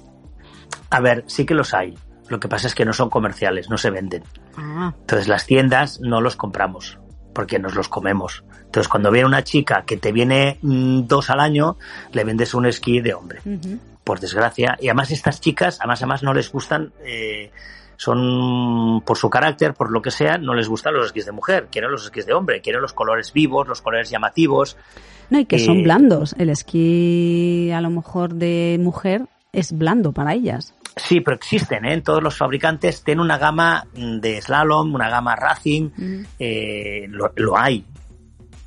A ver, sí que los hay. Lo que pasa es que no son comerciales, no se venden. Ah. Entonces las tiendas no los compramos porque nos los comemos. Entonces cuando viene una chica que te viene mm, dos al año, le vendes un esquí de hombre. Por desgracia. Y además estas chicas, además, además no les gustan eh, son por su carácter, por lo que sea, no les gustan los esquís de mujer, quieren los esquís de hombre, quieren los colores vivos, los colores llamativos. No, y que son eh, blandos. El esquí, a lo mejor, de mujer es blando para ellas. Sí, pero existen, ¿eh? Todos los fabricantes tienen una gama de slalom, una gama racing, eh, lo, hay.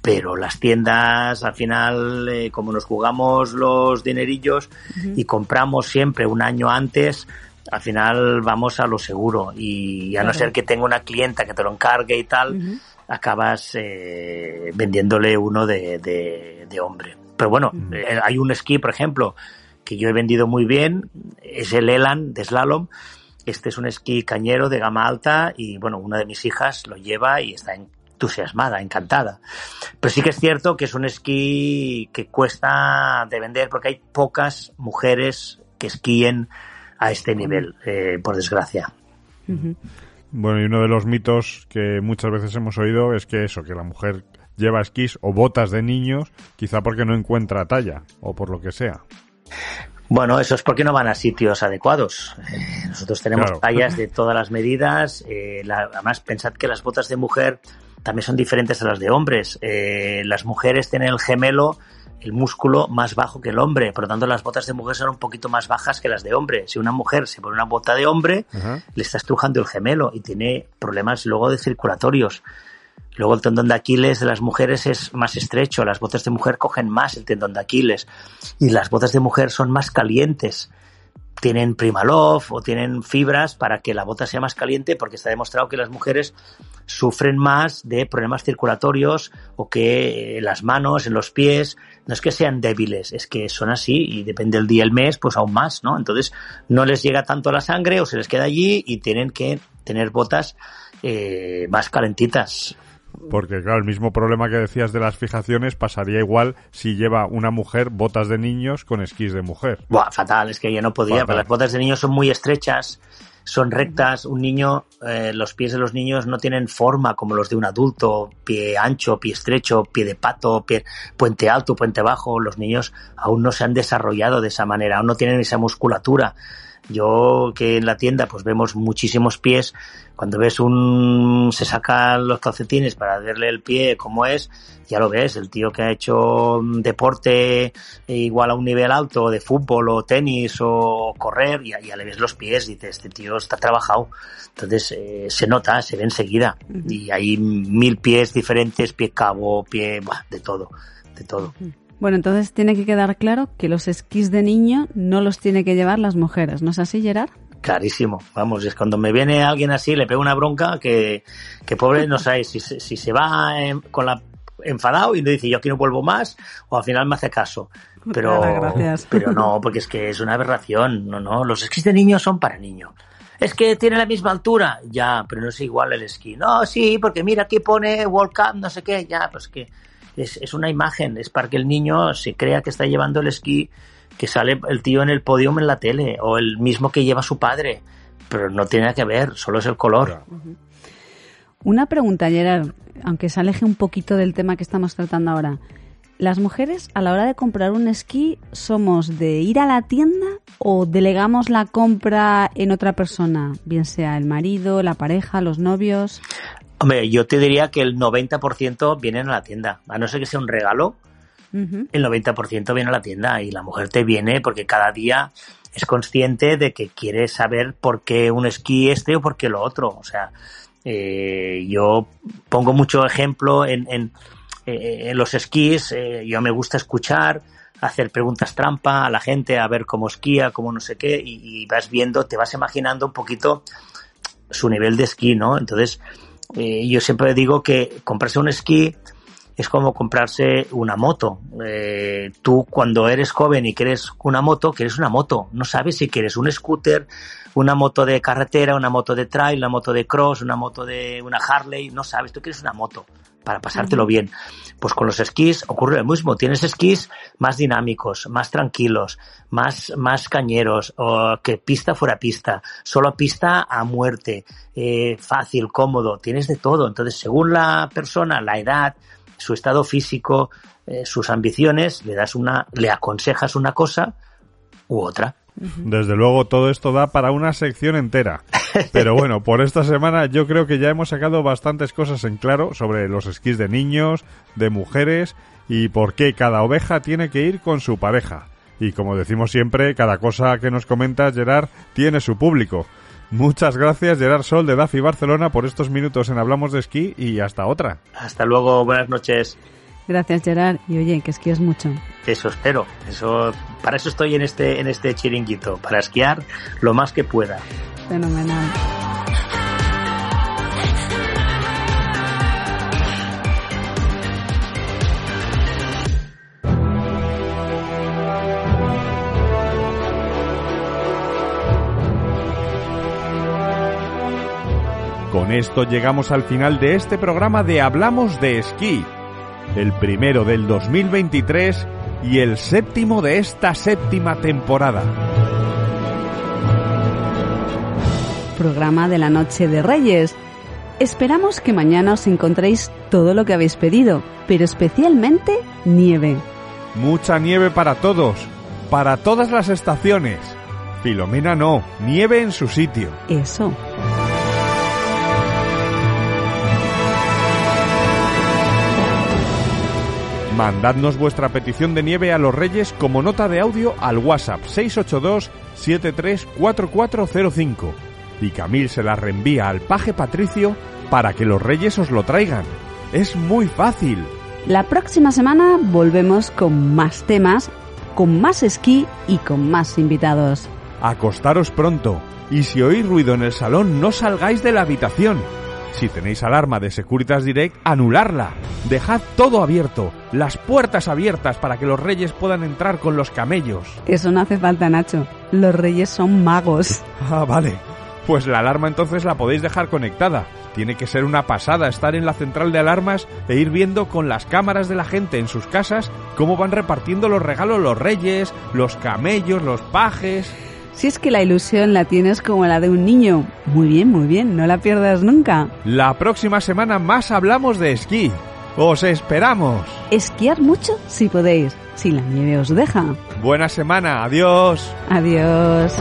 Pero las tiendas, al final, eh, como nos jugamos los dinerillos y compramos siempre un año antes, al final vamos a lo seguro. Y a no ser que tenga una clienta que te lo encargue y tal, acabas vendiéndole uno de, de, hombre. Pero bueno, hay un esquí, por ejemplo, que yo he vendido muy bien, es el Elan de slalom. Este es un esquí cañero de gama alta y bueno, una de mis hijas lo lleva y está entusiasmada, encantada. Pero sí que es cierto que es un esquí que cuesta de vender porque hay pocas mujeres que esquíen a este nivel, eh, por desgracia. Bueno, y uno de los mitos que muchas veces hemos oído es que eso, que la mujer lleva esquís o botas de niños, quizá porque no encuentra talla o por lo que sea. Bueno, eso es porque no van a sitios adecuados. Eh, nosotros tenemos tallas de todas las medidas. Eh, además, pensad que las botas de mujer también son diferentes a las de hombres. Eh, las mujeres tienen el gemelo, el músculo más bajo que el hombre. Por lo tanto, las botas de mujer son un poquito más bajas que las de hombre. Si una mujer se pone una bota de hombre, le está estrujando el gemelo y tiene problemas luego de circulatorios. Luego el tendón de Aquiles de las mujeres es más estrecho, las botas de mujer cogen más el tendón de Aquiles y las botas de mujer son más calientes. Tienen Primaloft o tienen fibras para que la bota sea más caliente porque está demostrado que las mujeres sufren más de problemas circulatorios o que las manos, en los pies, no es que sean débiles, es que son así y depende del día, el mes, pues aún más, ¿no? Entonces no les llega tanto la sangre o se les queda allí y tienen que tener botas eh, más calentitas. Porque, claro, el mismo problema que decías de las fijaciones pasaría igual si lleva una mujer botas de niños con esquís de mujer. Buah, fatal, es que ya no podía, pero las botas de niños son muy estrechas, son rectas. Un niño, eh, los pies de los niños no tienen forma como los de un adulto, pie ancho, pie estrecho, pie de pato, pie, puente alto, puente bajo. Los niños aún no se han desarrollado de esa manera, aún no tienen esa musculatura. Yo que en la tienda pues vemos muchísimos pies, cuando ves un se sacan los calcetines para verle el pie como es, ya lo ves, el tío que ha hecho deporte igual a un nivel alto de fútbol o tenis o correr, ya, ya le ves los pies, dices, este tío está trabajado. Entonces eh, se nota, se ve enseguida. Y hay mil pies diferentes, pie cabo, pie, de todo, de todo. Bueno, entonces tiene que quedar claro que los esquís de niño no los tiene que llevar las mujeres, ¿no es así, Gerard? Clarísimo, vamos, es cuando me viene alguien así, le pego una bronca que, que pobre no sabe si, si se va con la enfadado y le dice yo aquí no vuelvo más o al final me hace caso. Pero, pero no, porque es que es una aberración, no, no, los esquís de niño son para niños. Es que tiene la misma altura, ya, pero no es igual el esquí. No, sí, porque mira aquí pone World Cup, no sé qué, ya, pues que es, es una imagen, es para que el niño se crea que está llevando el esquí, que sale el tío en el podium en la tele, o el mismo que lleva su padre, pero no tiene nada que ver, solo es el color. Una pregunta, Gerard, aunque se aleje un poquito del tema que estamos tratando ahora. ¿Las mujeres a la hora de comprar un esquí somos de ir a la tienda o delegamos la compra en otra persona, bien sea el marido, la pareja, los novios? Hombre, yo te diría que el 90% vienen a la tienda, a no ser que sea un regalo, el 90% viene a la tienda y la mujer te viene porque cada día es consciente de que quiere saber por qué un esquí este o por qué lo otro. O sea, eh, yo pongo mucho ejemplo en, en, eh, los esquís, eh, yo me gusta escuchar, hacer preguntas trampa a la gente, a ver cómo esquía, cómo no sé qué, y, vas viendo, te vas imaginando un poquito su nivel de esquí, ¿no? Entonces, yo siempre digo que comprarse un esquí es como comprarse una moto. Eh, tú cuando eres joven y quieres una moto, quieres una moto. No sabes si quieres un scooter, una moto de carretera, una moto de trail, una moto de cross, una moto de una Harley. No sabes, tú quieres una moto para pasártelo bien. Pues con los esquís ocurre lo mismo. Tienes esquís más dinámicos, más tranquilos, más, más cañeros, o que pista fuera pista, solo pista a muerte, eh, fácil, cómodo, tienes de todo. Entonces, según la persona, la edad, su estado físico, eh, sus ambiciones, le das una, le aconsejas una cosa u otra. Desde luego todo esto da para una sección entera. Pero bueno, por esta semana yo creo que ya hemos sacado bastantes cosas en claro sobre los esquís de niños, de mujeres y por qué cada oveja tiene que ir con su pareja. Y como decimos siempre, cada cosa que nos comenta Gerard tiene su público. Muchas gracias Gerard Sol de DAFI Barcelona por estos minutos en Hablamos de Esquí y hasta otra. Hasta luego, buenas noches. Gracias Gerard y oye, que esquías mucho. Eso espero, eso para eso estoy en este en este chiringuito, para esquiar lo más que pueda. Fenomenal. Con esto llegamos al final de este programa de Hablamos de Esquí, el primero del 2023 y el séptimo de esta séptima temporada. Programa de la Noche de Reyes. Esperamos que mañana os encontréis todo lo que habéis pedido, pero especialmente nieve. Mucha nieve para todos, para todas las estaciones. Filomena no, nieve en su sitio. Eso. Mandadnos vuestra petición de nieve a los Reyes como nota de audio al WhatsApp 682-734405 y Camil se la reenvía al paje Patricio para que los Reyes os lo traigan. Es muy fácil. La próxima semana volvemos con más temas, con más esquí y con más invitados. Acostaros pronto y si oís ruido en el salón no salgáis de la habitación. Si tenéis alarma de Securitas Direct, anularla. Dejad todo abierto, las puertas abiertas para que los reyes puedan entrar con los camellos. Eso no hace falta, Nacho. Los reyes son magos. Ah, vale. Pues la alarma entonces la podéis dejar conectada. Tiene que ser una pasada estar en la central de alarmas e ir viendo con las cámaras de la gente en sus casas cómo van repartiendo los regalos los reyes, los camellos, los pajes. Si es que la ilusión la tienes como la de un niño. Muy bien, muy bien, no la pierdas nunca. La próxima semana más hablamos de esquí. ¡Os esperamos! Esquiar mucho si podéis, si la nieve os deja. Buena semana, adiós. Adiós.